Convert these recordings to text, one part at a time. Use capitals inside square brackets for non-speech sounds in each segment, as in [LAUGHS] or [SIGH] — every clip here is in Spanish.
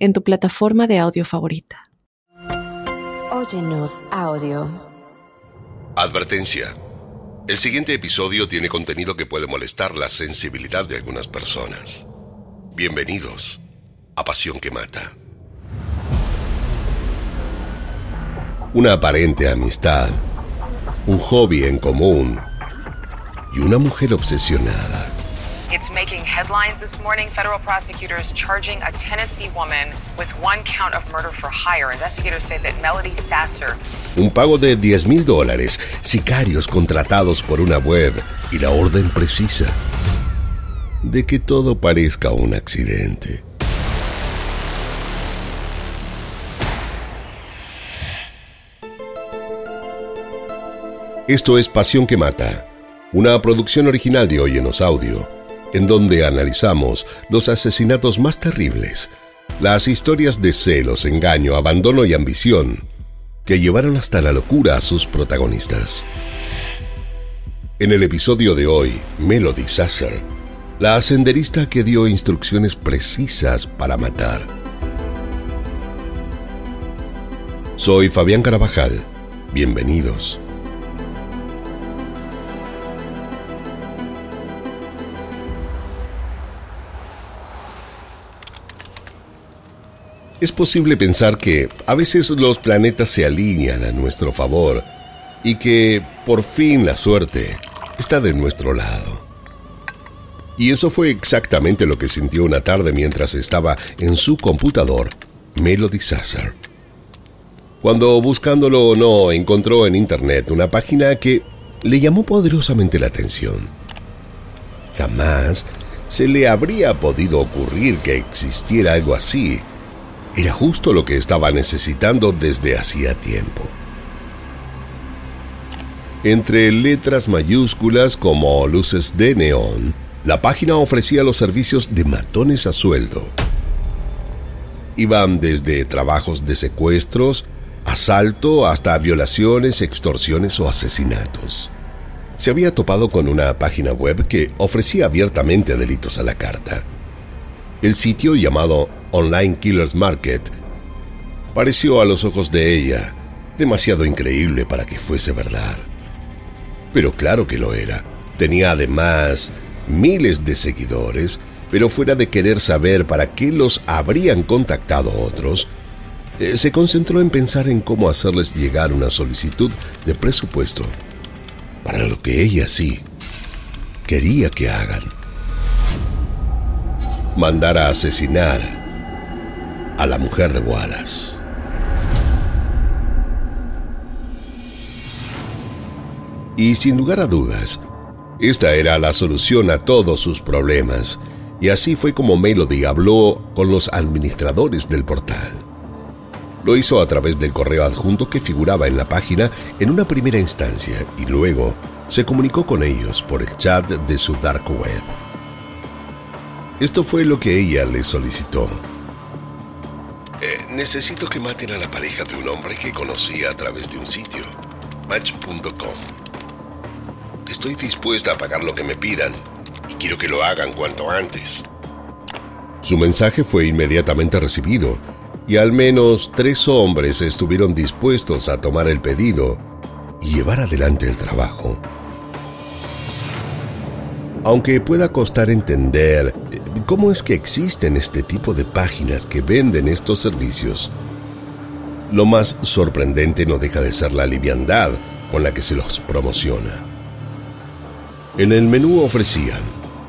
en tu plataforma de audio favorita. Óyenos audio. Advertencia. El siguiente episodio tiene contenido que puede molestar la sensibilidad de algunas personas. Bienvenidos a Pasión que Mata. Una aparente amistad, un hobby en común y una mujer obsesionada It's making headlines this morning. Federal prosecutors charging a Tennessee woman with one count of murder for hire. Investigators say that Melody Sasser. Un pago de 10 mil dólares, sicarios contratados por una web y la orden precisa de que todo parezca un accidente. Esto es Pasión que Mata, una producción original de Oyenos Audio en donde analizamos los asesinatos más terribles, las historias de celos, engaño, abandono y ambición que llevaron hasta la locura a sus protagonistas. En el episodio de hoy, Melody Sasser, la ascenderista que dio instrucciones precisas para matar. Soy Fabián Carabajal. Bienvenidos. Es posible pensar que a veces los planetas se alinean a nuestro favor y que por fin la suerte está de nuestro lado. Y eso fue exactamente lo que sintió una tarde mientras estaba en su computador, Melody Sasser. Cuando buscándolo o no encontró en internet una página que le llamó poderosamente la atención. Jamás se le habría podido ocurrir que existiera algo así era justo lo que estaba necesitando desde hacía tiempo. Entre letras mayúsculas como luces de neón, la página ofrecía los servicios de matones a sueldo. Iban desde trabajos de secuestros, asalto, hasta violaciones, extorsiones o asesinatos. Se había topado con una página web que ofrecía abiertamente delitos a la carta. El sitio llamado Online Killers Market pareció a los ojos de ella demasiado increíble para que fuese verdad. Pero claro que lo era. Tenía además miles de seguidores, pero fuera de querer saber para qué los habrían contactado otros, eh, se concentró en pensar en cómo hacerles llegar una solicitud de presupuesto para lo que ella sí quería que hagan mandar a asesinar a la mujer de Wallace. Y sin lugar a dudas, esta era la solución a todos sus problemas, y así fue como Melody habló con los administradores del portal. Lo hizo a través del correo adjunto que figuraba en la página en una primera instancia y luego se comunicó con ellos por el chat de su dark web. Esto fue lo que ella le solicitó. Eh, necesito que maten a la pareja de un hombre que conocí a través de un sitio, match.com. Estoy dispuesta a pagar lo que me pidan y quiero que lo hagan cuanto antes. Su mensaje fue inmediatamente recibido y al menos tres hombres estuvieron dispuestos a tomar el pedido y llevar adelante el trabajo. Aunque pueda costar entender ¿Cómo es que existen este tipo de páginas que venden estos servicios? Lo más sorprendente no deja de ser la liviandad con la que se los promociona. En el menú ofrecían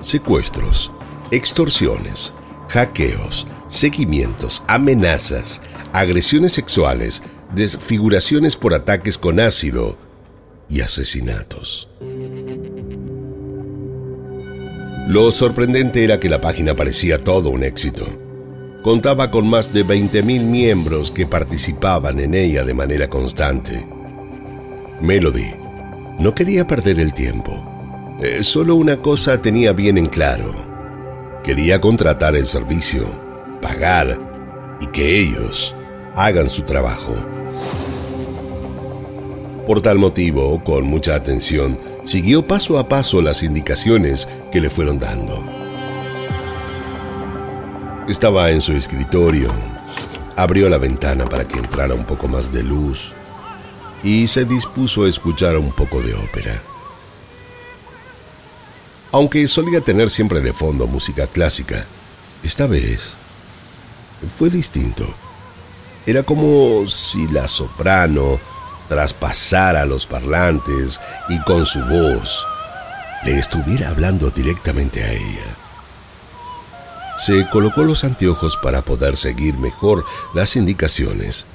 secuestros, extorsiones, hackeos, seguimientos, amenazas, agresiones sexuales, desfiguraciones por ataques con ácido y asesinatos. Lo sorprendente era que la página parecía todo un éxito. contaba con más de 20.000 miembros que participaban en ella de manera constante. Melody no quería perder el tiempo. Eh, solo una cosa tenía bien en claro. Quería contratar el servicio, pagar y que ellos hagan su trabajo. Por tal motivo, con mucha atención, siguió paso a paso las indicaciones que le fueron dando. Estaba en su escritorio, abrió la ventana para que entrara un poco más de luz y se dispuso a escuchar un poco de ópera. Aunque solía tener siempre de fondo música clásica, esta vez fue distinto. Era como si la soprano traspasara los parlantes y con su voz le estuviera hablando directamente a ella. Se colocó los anteojos para poder seguir mejor las indicaciones,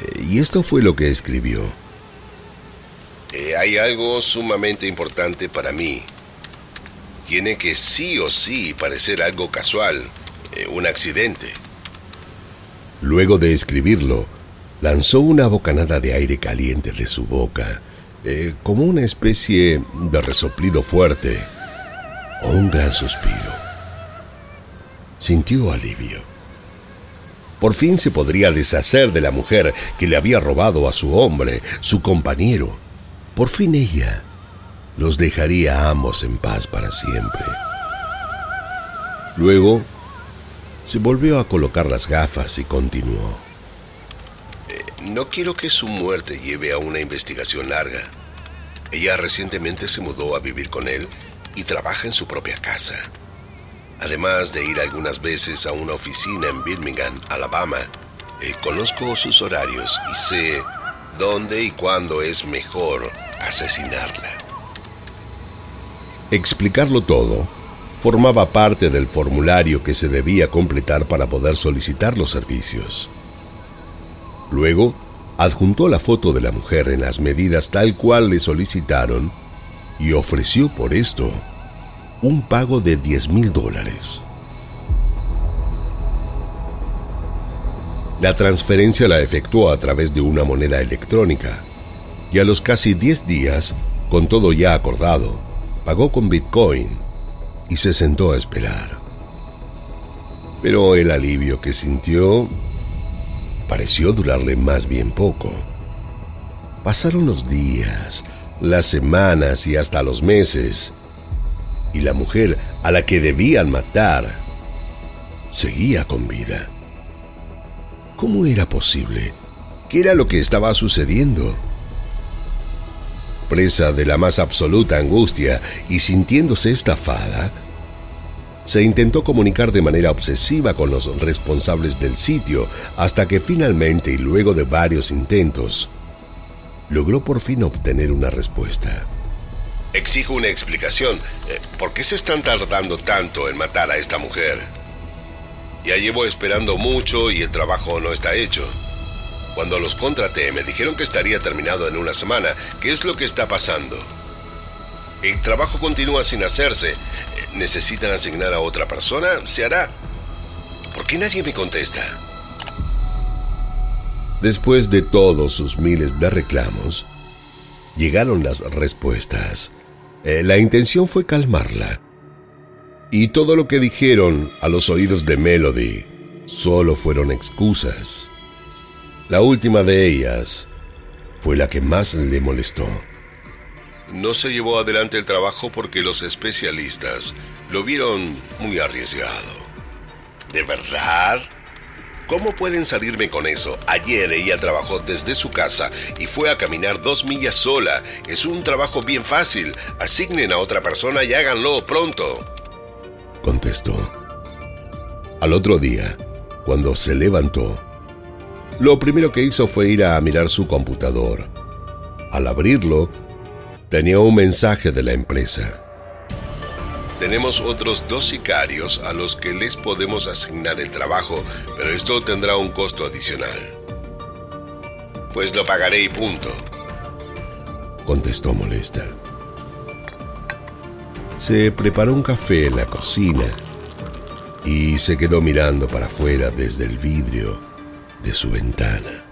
eh, y esto fue lo que escribió. Eh, hay algo sumamente importante para mí. Tiene que sí o sí parecer algo casual, eh, un accidente. Luego de escribirlo, lanzó una bocanada de aire caliente de su boca, como una especie de resoplido fuerte o un gran suspiro sintió alivio. Por fin se podría deshacer de la mujer que le había robado a su hombre, su compañero. Por fin ella los dejaría a ambos en paz para siempre. Luego se volvió a colocar las gafas y continuó. No quiero que su muerte lleve a una investigación larga. Ella recientemente se mudó a vivir con él y trabaja en su propia casa. Además de ir algunas veces a una oficina en Birmingham, Alabama, eh, conozco sus horarios y sé dónde y cuándo es mejor asesinarla. Explicarlo todo formaba parte del formulario que se debía completar para poder solicitar los servicios. Luego, adjuntó la foto de la mujer en las medidas tal cual le solicitaron y ofreció por esto un pago de 10 mil dólares. La transferencia la efectuó a través de una moneda electrónica y a los casi 10 días, con todo ya acordado, pagó con Bitcoin y se sentó a esperar. Pero el alivio que sintió pareció durarle más bien poco. Pasaron los días, las semanas y hasta los meses, y la mujer a la que debían matar seguía con vida. ¿Cómo era posible? ¿Qué era lo que estaba sucediendo? Presa de la más absoluta angustia y sintiéndose estafada, se intentó comunicar de manera obsesiva con los responsables del sitio hasta que finalmente y luego de varios intentos, logró por fin obtener una respuesta. Exijo una explicación. Eh, ¿Por qué se están tardando tanto en matar a esta mujer? Ya llevo esperando mucho y el trabajo no está hecho. Cuando los contraté me dijeron que estaría terminado en una semana. ¿Qué es lo que está pasando? El trabajo continúa sin hacerse. ¿Necesitan asignar a otra persona? Se hará. ¿Por qué nadie me contesta? Después de todos sus miles de reclamos, llegaron las respuestas. Eh, la intención fue calmarla. Y todo lo que dijeron a los oídos de Melody solo fueron excusas. La última de ellas fue la que más le molestó. No se llevó adelante el trabajo porque los especialistas lo vieron muy arriesgado. ¿De verdad? ¿Cómo pueden salirme con eso? Ayer ella trabajó desde su casa y fue a caminar dos millas sola. Es un trabajo bien fácil. Asignen a otra persona y háganlo pronto. Contestó. Al otro día, cuando se levantó, lo primero que hizo fue ir a mirar su computador. Al abrirlo, tenía un mensaje de la empresa. Tenemos otros dos sicarios a los que les podemos asignar el trabajo, pero esto tendrá un costo adicional. Pues lo pagaré y punto. Contestó molesta. Se preparó un café en la cocina y se quedó mirando para afuera desde el vidrio de su ventana.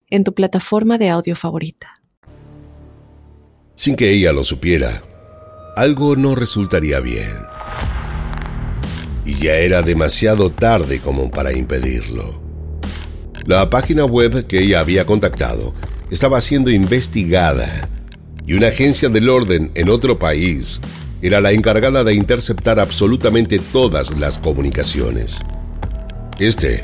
en tu plataforma de audio favorita. Sin que ella lo supiera, algo no resultaría bien. Y ya era demasiado tarde como para impedirlo. La página web que ella había contactado estaba siendo investigada y una agencia del orden en otro país era la encargada de interceptar absolutamente todas las comunicaciones. Este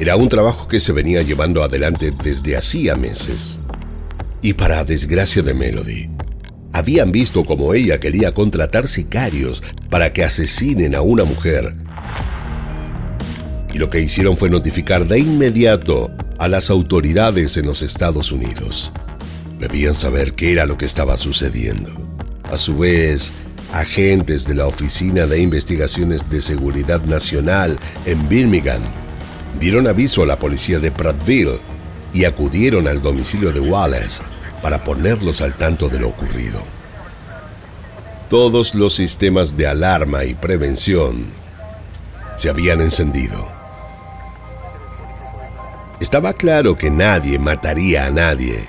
era un trabajo que se venía llevando adelante desde hacía meses. Y para desgracia de Melody, habían visto como ella quería contratar sicarios para que asesinen a una mujer. Y lo que hicieron fue notificar de inmediato a las autoridades en los Estados Unidos. Debían saber qué era lo que estaba sucediendo. A su vez, agentes de la Oficina de Investigaciones de Seguridad Nacional en Birmingham dieron aviso a la policía de Prattville y acudieron al domicilio de Wallace para ponerlos al tanto de lo ocurrido. Todos los sistemas de alarma y prevención se habían encendido. Estaba claro que nadie mataría a nadie.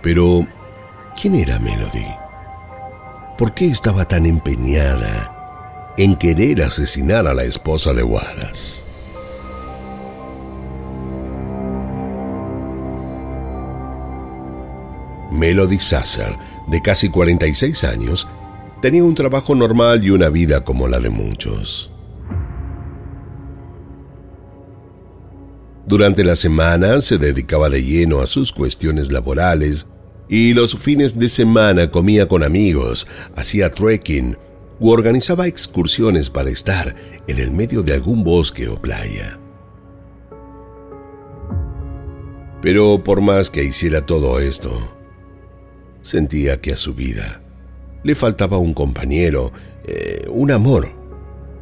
Pero, ¿quién era Melody? ¿Por qué estaba tan empeñada en querer asesinar a la esposa de Wallace? Melody Sasser, de casi 46 años, tenía un trabajo normal y una vida como la de muchos. Durante la semana se dedicaba de lleno a sus cuestiones laborales y los fines de semana comía con amigos, hacía trekking u organizaba excursiones para estar en el medio de algún bosque o playa. Pero por más que hiciera todo esto, Sentía que a su vida le faltaba un compañero, eh, un amor.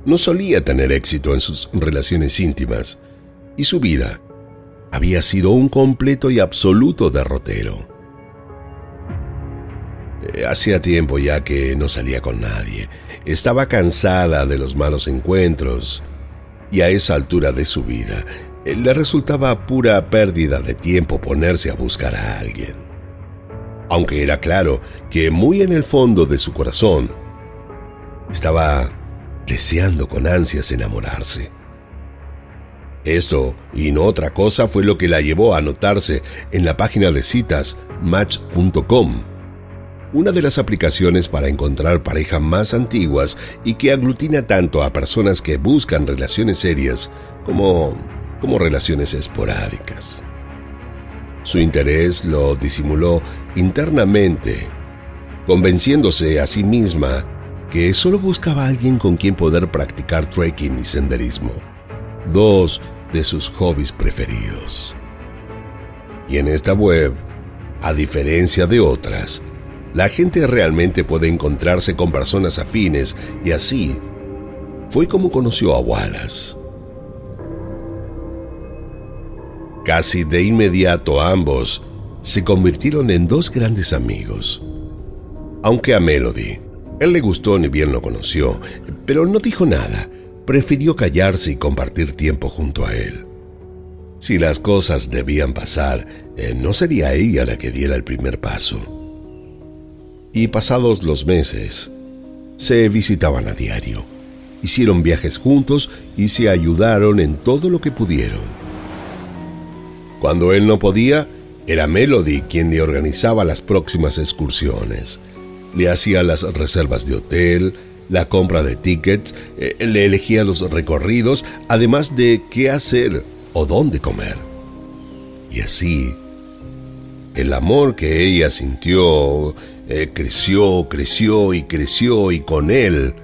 No solía tener éxito en sus relaciones íntimas y su vida había sido un completo y absoluto derrotero. Eh, hacía tiempo ya que no salía con nadie. Estaba cansada de los malos encuentros y a esa altura de su vida eh, le resultaba pura pérdida de tiempo ponerse a buscar a alguien aunque era claro que muy en el fondo de su corazón estaba deseando con ansias enamorarse. Esto y no otra cosa fue lo que la llevó a anotarse en la página de citas match.com, una de las aplicaciones para encontrar parejas más antiguas y que aglutina tanto a personas que buscan relaciones serias como, como relaciones esporádicas. Su interés lo disimuló internamente, convenciéndose a sí misma que solo buscaba a alguien con quien poder practicar trekking y senderismo, dos de sus hobbies preferidos. Y en esta web, a diferencia de otras, la gente realmente puede encontrarse con personas afines y así fue como conoció a Wallace. Casi de inmediato ambos se convirtieron en dos grandes amigos. Aunque a Melody, él le gustó ni bien lo conoció, pero no dijo nada, prefirió callarse y compartir tiempo junto a él. Si las cosas debían pasar, eh, no sería ella la que diera el primer paso. Y pasados los meses, se visitaban a diario, hicieron viajes juntos y se ayudaron en todo lo que pudieron. Cuando él no podía, era Melody quien le organizaba las próximas excursiones. Le hacía las reservas de hotel, la compra de tickets, eh, le elegía los recorridos, además de qué hacer o dónde comer. Y así, el amor que ella sintió eh, creció, creció y creció y con él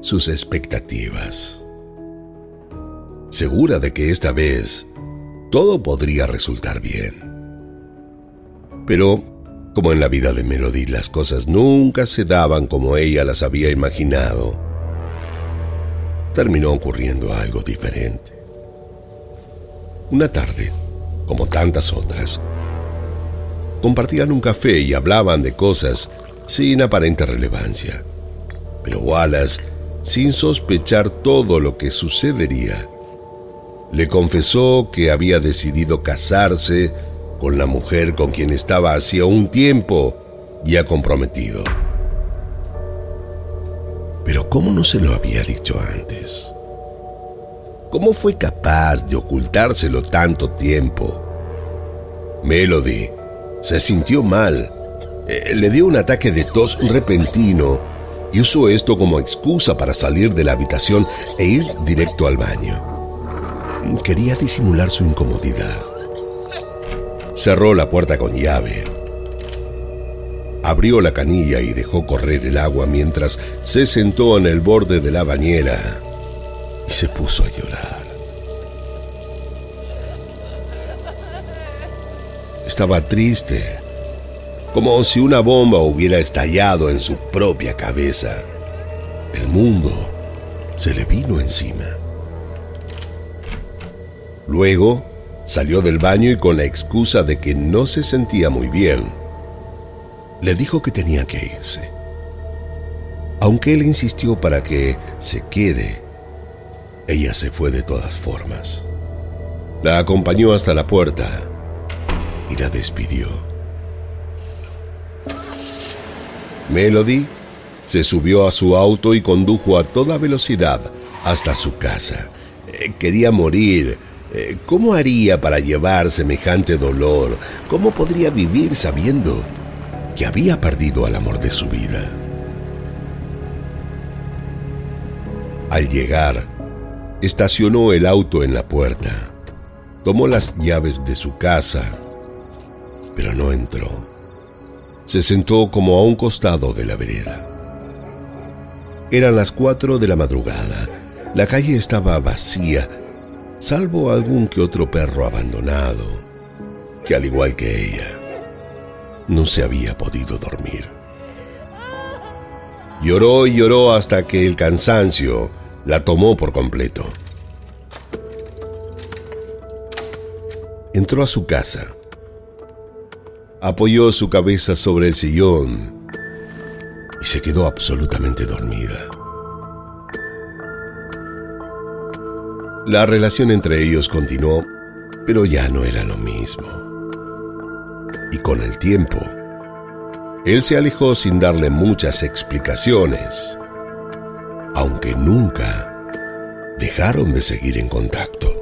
sus expectativas. Segura de que esta vez todo podría resultar bien. Pero, como en la vida de Melody, las cosas nunca se daban como ella las había imaginado, terminó ocurriendo algo diferente. Una tarde, como tantas otras, compartían un café y hablaban de cosas sin aparente relevancia. Pero Wallace, sin sospechar todo lo que sucedería, le confesó que había decidido casarse con la mujer con quien estaba hacía un tiempo ya comprometido. Pero ¿cómo no se lo había dicho antes? ¿Cómo fue capaz de ocultárselo tanto tiempo? Melody se sintió mal. Eh, le dio un ataque de tos repentino y usó esto como excusa para salir de la habitación e ir directo al baño. Quería disimular su incomodidad. Cerró la puerta con llave. Abrió la canilla y dejó correr el agua mientras se sentó en el borde de la bañera y se puso a llorar. Estaba triste, como si una bomba hubiera estallado en su propia cabeza. El mundo se le vino encima. Luego salió del baño y con la excusa de que no se sentía muy bien, le dijo que tenía que irse. Aunque él insistió para que se quede, ella se fue de todas formas. La acompañó hasta la puerta la despidió. Melody se subió a su auto y condujo a toda velocidad hasta su casa. Eh, quería morir, eh, ¿Cómo haría para llevar semejante dolor? ¿Cómo podría vivir sabiendo que había perdido al amor de su vida? Al llegar, estacionó el auto en la puerta, tomó las llaves de su casa, pero no entró. Se sentó como a un costado de la vereda. Eran las cuatro de la madrugada. La calle estaba vacía salvo algún que otro perro abandonado, que al igual que ella, no se había podido dormir. Lloró y lloró hasta que el cansancio la tomó por completo. Entró a su casa, apoyó su cabeza sobre el sillón y se quedó absolutamente dormida. La relación entre ellos continuó, pero ya no era lo mismo. Y con el tiempo, él se alejó sin darle muchas explicaciones, aunque nunca dejaron de seguir en contacto.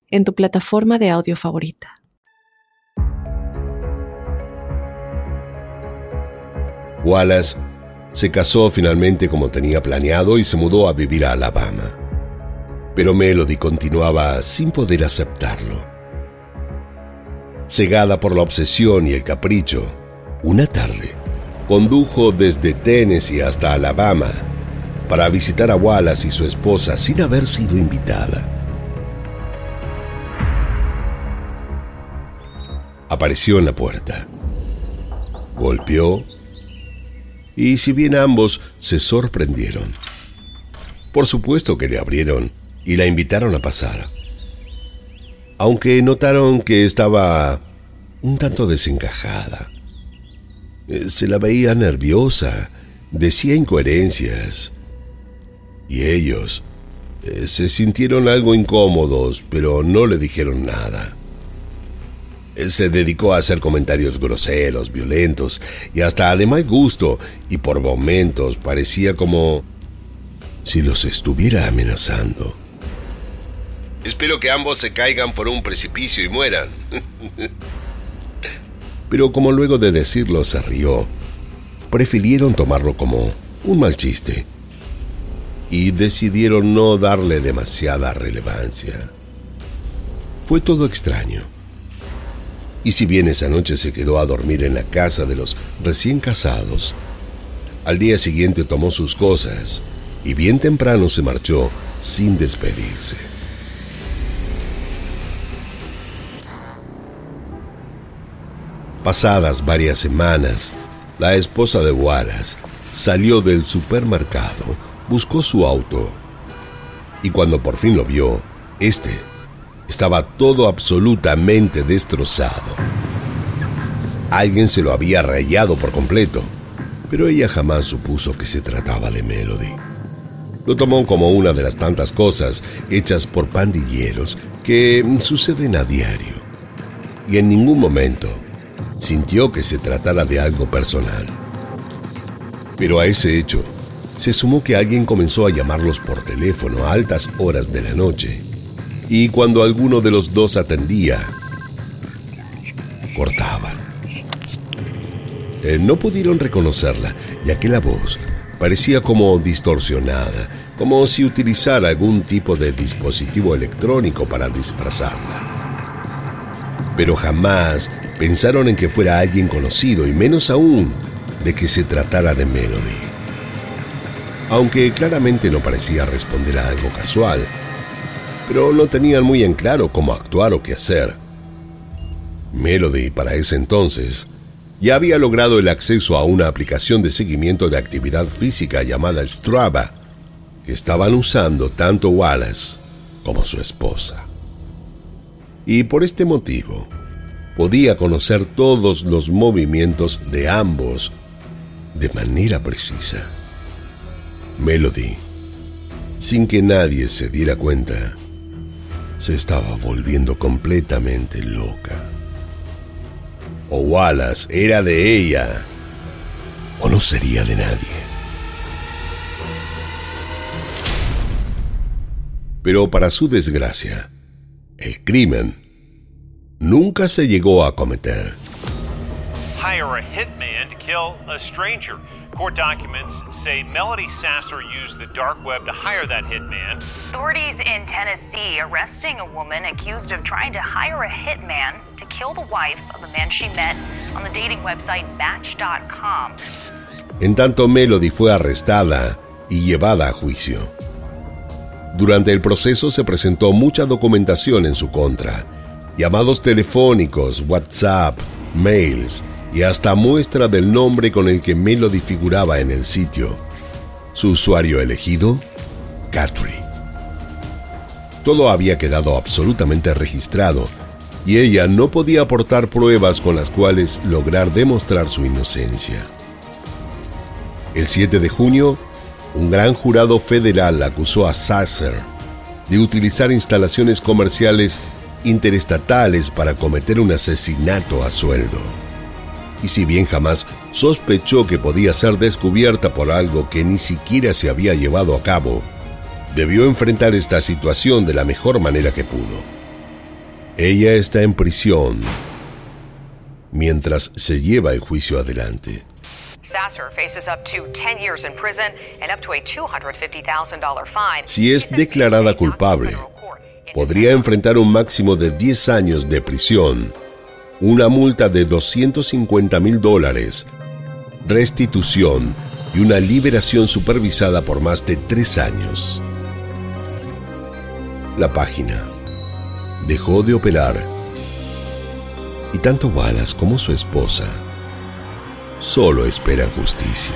en tu plataforma de audio favorita. Wallace se casó finalmente como tenía planeado y se mudó a vivir a Alabama. Pero Melody continuaba sin poder aceptarlo. Cegada por la obsesión y el capricho, una tarde condujo desde Tennessee hasta Alabama para visitar a Wallace y su esposa sin haber sido invitada. Apareció en la puerta. Golpeó y si bien ambos se sorprendieron, por supuesto que le abrieron y la invitaron a pasar. Aunque notaron que estaba un tanto desencajada. Eh, se la veía nerviosa, decía incoherencias. Y ellos Eh, se sintieron algo incómodos, pero no le dijeron nada. Él se dedicó a hacer comentarios groseros, violentos y hasta de mal gusto, y por momentos parecía como si los estuviera amenazando. Espero que ambos se caigan por un precipicio y mueran. [LAUGHS] Pero como luego de decirlo se rió, prefirieron tomarlo como un mal chiste y decidieron no darle demasiada relevancia. Fue todo extraño. Y si bien esa noche se quedó a dormir en la casa de los recién casados, al día siguiente tomó sus cosas y bien temprano se marchó sin despedirse. Pasadas varias semanas, la esposa de Wallace salió del supermercado buscó su auto y cuando por fin lo vio, este estaba todo absolutamente destrozado. Alguien se lo había rayado por completo, pero ella jamás supuso que se trataba de Melody. Lo tomó como una de las tantas cosas hechas por pandilleros que suceden a diario. Y en ningún momento sintió que se tratara de algo personal. Pero a ese hecho se sumó que alguien comenzó a llamarlos por teléfono a altas horas de la noche, y cuando alguno de los dos atendía, cortaban. Eh, no pudieron reconocerla, ya que la voz parecía como distorsionada, como si utilizara algún tipo de dispositivo electrónico para disfrazarla. Pero jamás pensaron en que fuera alguien conocido y menos aún de que se tratara de Melody aunque claramente no parecía responder a algo casual, pero no tenían muy en claro cómo actuar o qué hacer. Melody, para ese entonces, ya había logrado el acceso a una aplicación de seguimiento de actividad física llamada Strava, que estaban usando tanto Wallace como su esposa. Y por este motivo, podía conocer todos los movimientos de ambos de manera precisa. Melody, sin que nadie se diera cuenta, se estaba volviendo completamente loca. O Wallace era de ella, o no sería de nadie. Pero para su desgracia, el crimen nunca se llegó a cometer. A. Court documents say Melody Sasser used the dark web to hire that hitman. Authorities in Tennessee arresting a woman accused of trying to hire a hitman to kill the wife of a man she met on the dating website Match.com. En tanto, Melody fue arrestada y llevada a juicio. Durante el proceso se presentó mucha documentación en su contra, llamados telefónicos, WhatsApp, mails, y hasta muestra del nombre con el que Melody figuraba en el sitio. Su usuario elegido, Catry. Todo había quedado absolutamente registrado y ella no podía aportar pruebas con las cuales lograr demostrar su inocencia. El 7 de junio, un gran jurado federal acusó a Sasser de utilizar instalaciones comerciales interestatales para cometer un asesinato a sueldo y si bien jamás sospechó que podía ser descubierta por algo que ni siquiera se había llevado a cabo, debió enfrentar esta situación de la mejor manera que pudo. Ella está en prisión mientras se lleva el juicio adelante. Si es declarada culpable, podría enfrentar un máximo de 10 años de prisión una multa de 250 mil dólares, restitución y una liberación supervisada por más de tres años. La página dejó de operar y tanto Wallace como su esposa solo esperan justicia.